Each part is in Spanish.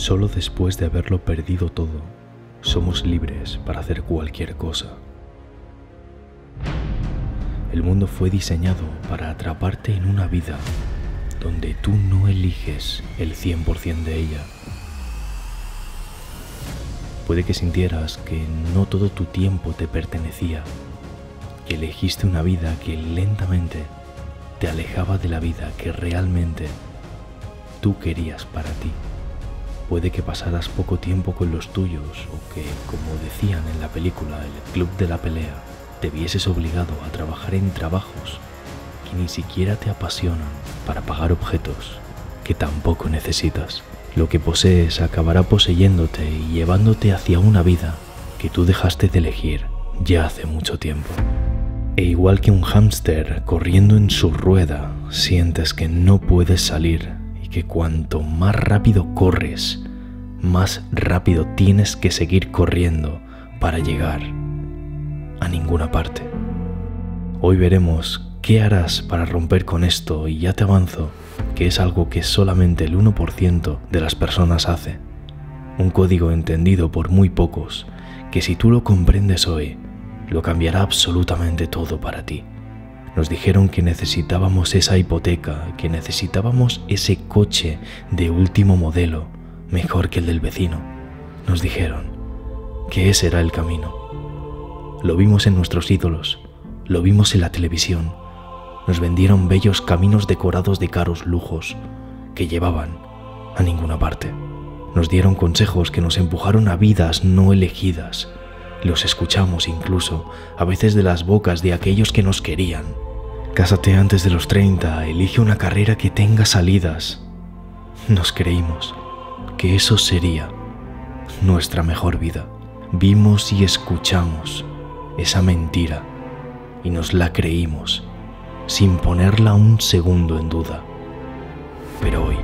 Solo después de haberlo perdido todo, somos libres para hacer cualquier cosa. El mundo fue diseñado para atraparte en una vida donde tú no eliges el 100% de ella. Puede que sintieras que no todo tu tiempo te pertenecía, que elegiste una vida que lentamente te alejaba de la vida que realmente tú querías para ti. Puede que pasaras poco tiempo con los tuyos o que, como decían en la película El Club de la Pelea, te vieses obligado a trabajar en trabajos que ni siquiera te apasionan para pagar objetos que tampoco necesitas. Lo que posees acabará poseyéndote y llevándote hacia una vida que tú dejaste de elegir ya hace mucho tiempo. E igual que un hámster corriendo en su rueda, sientes que no puedes salir que cuanto más rápido corres, más rápido tienes que seguir corriendo para llegar a ninguna parte. Hoy veremos qué harás para romper con esto y ya te avanzo que es algo que solamente el 1% de las personas hace. Un código entendido por muy pocos que si tú lo comprendes hoy, lo cambiará absolutamente todo para ti. Nos dijeron que necesitábamos esa hipoteca, que necesitábamos ese coche de último modelo, mejor que el del vecino. Nos dijeron que ese era el camino. Lo vimos en nuestros ídolos, lo vimos en la televisión. Nos vendieron bellos caminos decorados de caros lujos que llevaban a ninguna parte. Nos dieron consejos que nos empujaron a vidas no elegidas, los escuchamos incluso, a veces de las bocas de aquellos que nos querían. Cásate antes de los 30, elige una carrera que tenga salidas. Nos creímos que eso sería nuestra mejor vida. Vimos y escuchamos esa mentira y nos la creímos sin ponerla un segundo en duda. Pero hoy,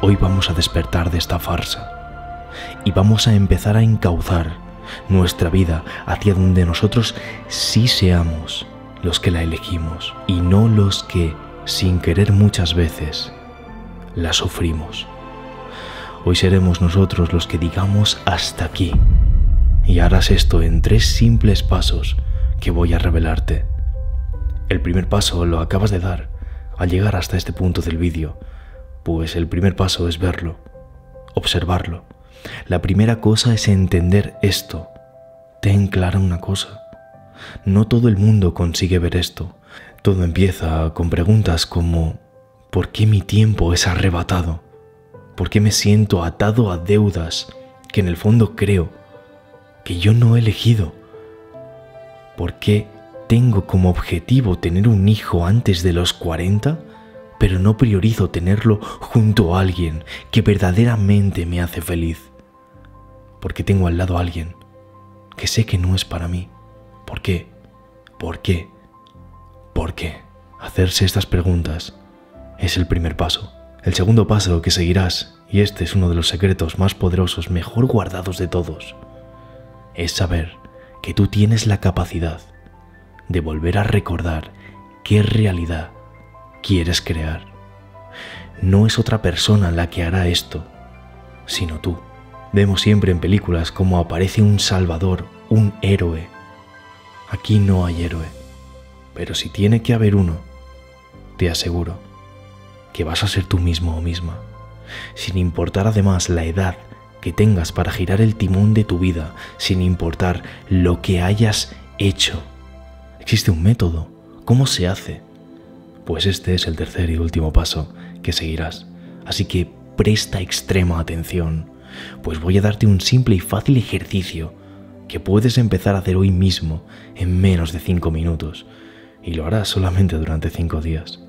hoy vamos a despertar de esta farsa y vamos a empezar a encauzar nuestra vida hacia donde nosotros sí seamos los que la elegimos y no los que, sin querer muchas veces, la sufrimos. Hoy seremos nosotros los que digamos hasta aquí y harás esto en tres simples pasos que voy a revelarte. El primer paso lo acabas de dar al llegar hasta este punto del vídeo, pues el primer paso es verlo, observarlo la primera cosa es entender esto. Ten clara una cosa. No todo el mundo consigue ver esto. Todo empieza con preguntas como ¿por qué mi tiempo es arrebatado? ¿Por qué me siento atado a deudas que en el fondo creo que yo no he elegido? ¿Por qué tengo como objetivo tener un hijo antes de los 40? pero no priorizo tenerlo junto a alguien que verdaderamente me hace feliz porque tengo al lado a alguien que sé que no es para mí. ¿Por qué? ¿Por qué? ¿Por qué? Hacerse estas preguntas es el primer paso. El segundo paso que seguirás, y este es uno de los secretos más poderosos, mejor guardados de todos, es saber que tú tienes la capacidad de volver a recordar qué realidad quieres crear. No es otra persona la que hará esto, sino tú. Vemos siempre en películas cómo aparece un salvador, un héroe. Aquí no hay héroe, pero si tiene que haber uno, te aseguro que vas a ser tú mismo o misma, sin importar además la edad que tengas para girar el timón de tu vida, sin importar lo que hayas hecho. Existe un método. ¿Cómo se hace? Pues este es el tercer y último paso que seguirás. Así que presta extrema atención pues voy a darte un simple y fácil ejercicio que puedes empezar a hacer hoy mismo en menos de 5 minutos y lo harás solamente durante 5 días.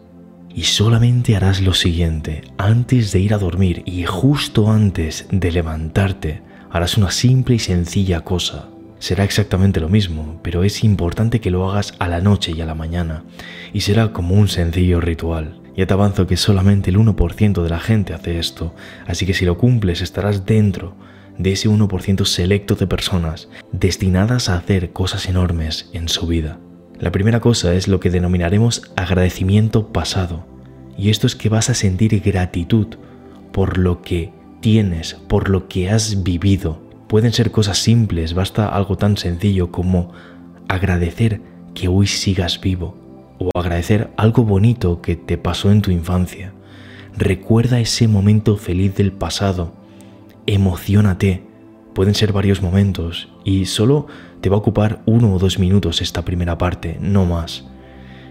Y solamente harás lo siguiente, antes de ir a dormir y justo antes de levantarte, harás una simple y sencilla cosa. Será exactamente lo mismo, pero es importante que lo hagas a la noche y a la mañana, y será como un sencillo ritual. Ya te avanzo que solamente el 1% de la gente hace esto, así que si lo cumples estarás dentro de ese 1% selecto de personas destinadas a hacer cosas enormes en su vida. La primera cosa es lo que denominaremos agradecimiento pasado, y esto es que vas a sentir gratitud por lo que tienes, por lo que has vivido. Pueden ser cosas simples, basta algo tan sencillo como agradecer que hoy sigas vivo o agradecer algo bonito que te pasó en tu infancia. Recuerda ese momento feliz del pasado. Emocionate. Pueden ser varios momentos y solo te va a ocupar uno o dos minutos esta primera parte, no más.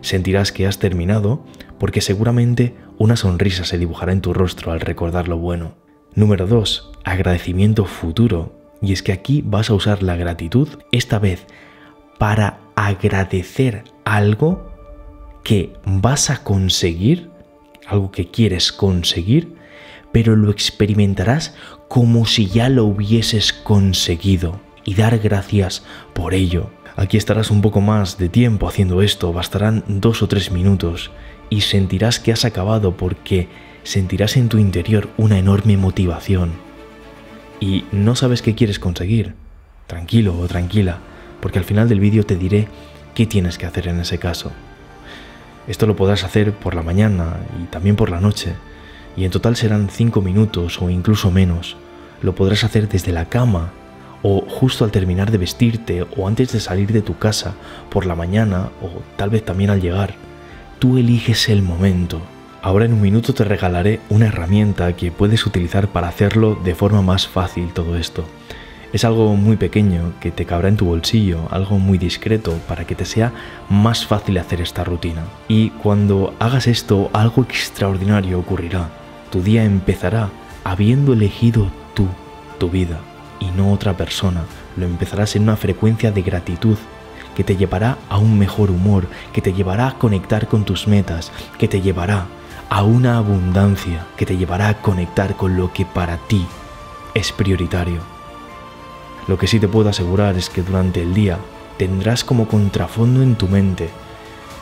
Sentirás que has terminado porque seguramente una sonrisa se dibujará en tu rostro al recordar lo bueno. Número 2. Agradecimiento futuro. Y es que aquí vas a usar la gratitud, esta vez para agradecer algo que vas a conseguir, algo que quieres conseguir, pero lo experimentarás como si ya lo hubieses conseguido y dar gracias por ello. Aquí estarás un poco más de tiempo haciendo esto, bastarán dos o tres minutos y sentirás que has acabado porque sentirás en tu interior una enorme motivación. Y no sabes qué quieres conseguir. Tranquilo o tranquila, porque al final del vídeo te diré qué tienes que hacer en ese caso. Esto lo podrás hacer por la mañana y también por la noche, y en total serán 5 minutos o incluso menos. Lo podrás hacer desde la cama o justo al terminar de vestirte o antes de salir de tu casa por la mañana o tal vez también al llegar. Tú eliges el momento. Ahora en un minuto te regalaré una herramienta que puedes utilizar para hacerlo de forma más fácil todo esto. Es algo muy pequeño que te cabrá en tu bolsillo, algo muy discreto para que te sea más fácil hacer esta rutina. Y cuando hagas esto, algo extraordinario ocurrirá. Tu día empezará habiendo elegido tú tu vida y no otra persona. Lo empezarás en una frecuencia de gratitud que te llevará a un mejor humor, que te llevará a conectar con tus metas, que te llevará a una abundancia, que te llevará a conectar con lo que para ti es prioritario. Lo que sí te puedo asegurar es que durante el día tendrás como contrafondo en tu mente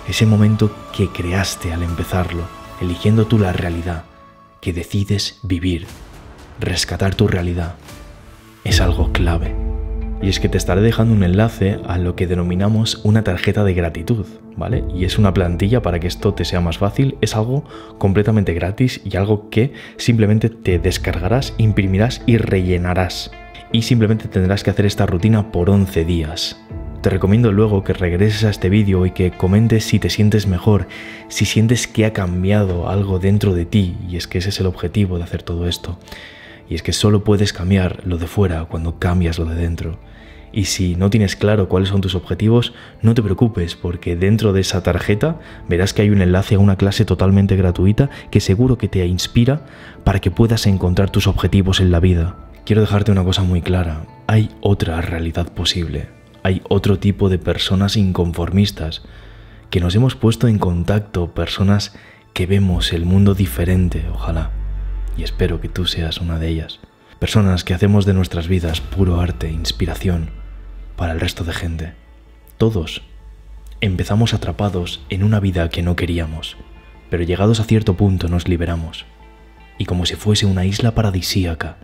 ese momento que creaste al empezarlo, eligiendo tú la realidad que decides vivir. Rescatar tu realidad es algo clave. Y es que te estaré dejando un enlace a lo que denominamos una tarjeta de gratitud, ¿vale? Y es una plantilla para que esto te sea más fácil, es algo completamente gratis y algo que simplemente te descargarás, imprimirás y rellenarás y simplemente tendrás que hacer esta rutina por 11 días. Te recomiendo luego que regreses a este vídeo y que comentes si te sientes mejor, si sientes que ha cambiado algo dentro de ti, y es que ese es el objetivo de hacer todo esto. Y es que solo puedes cambiar lo de fuera cuando cambias lo de dentro. Y si no tienes claro cuáles son tus objetivos, no te preocupes porque dentro de esa tarjeta verás que hay un enlace a una clase totalmente gratuita que seguro que te inspira para que puedas encontrar tus objetivos en la vida quiero dejarte una cosa muy clara. Hay otra realidad posible. Hay otro tipo de personas inconformistas que nos hemos puesto en contacto, personas que vemos el mundo diferente, ojalá. Y espero que tú seas una de ellas. Personas que hacemos de nuestras vidas puro arte, inspiración para el resto de gente. Todos empezamos atrapados en una vida que no queríamos, pero llegados a cierto punto nos liberamos. Y como si fuese una isla paradisíaca,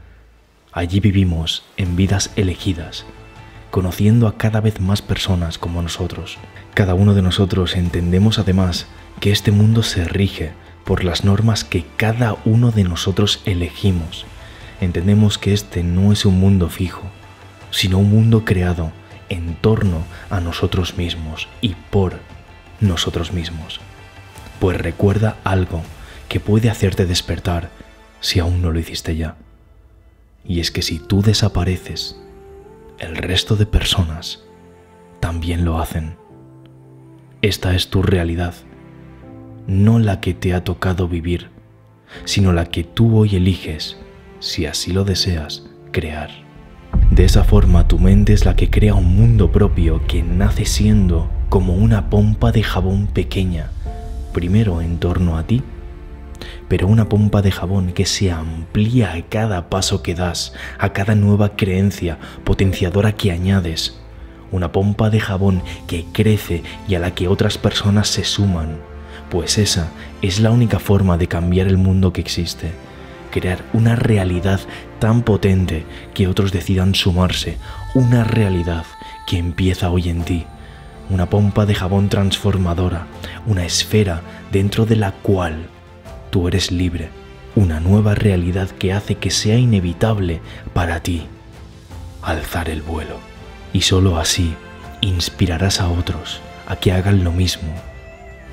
Allí vivimos en vidas elegidas, conociendo a cada vez más personas como nosotros. Cada uno de nosotros entendemos además que este mundo se rige por las normas que cada uno de nosotros elegimos. Entendemos que este no es un mundo fijo, sino un mundo creado en torno a nosotros mismos y por nosotros mismos. Pues recuerda algo que puede hacerte despertar si aún no lo hiciste ya. Y es que si tú desapareces, el resto de personas también lo hacen. Esta es tu realidad, no la que te ha tocado vivir, sino la que tú hoy eliges, si así lo deseas, crear. De esa forma tu mente es la que crea un mundo propio que nace siendo como una pompa de jabón pequeña, primero en torno a ti pero una pompa de jabón que se amplía a cada paso que das, a cada nueva creencia potenciadora que añades. Una pompa de jabón que crece y a la que otras personas se suman, pues esa es la única forma de cambiar el mundo que existe. Crear una realidad tan potente que otros decidan sumarse, una realidad que empieza hoy en ti una pompa de jabón transformadora, una esfera dentro de la cual tú eres libre, una nueva realidad que hace que sea inevitable para ti alzar el vuelo. Y sólo así inspirarás a otros a que hagan lo mismo,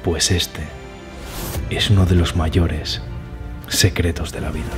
pues este es uno de los mayores secretos de la vida.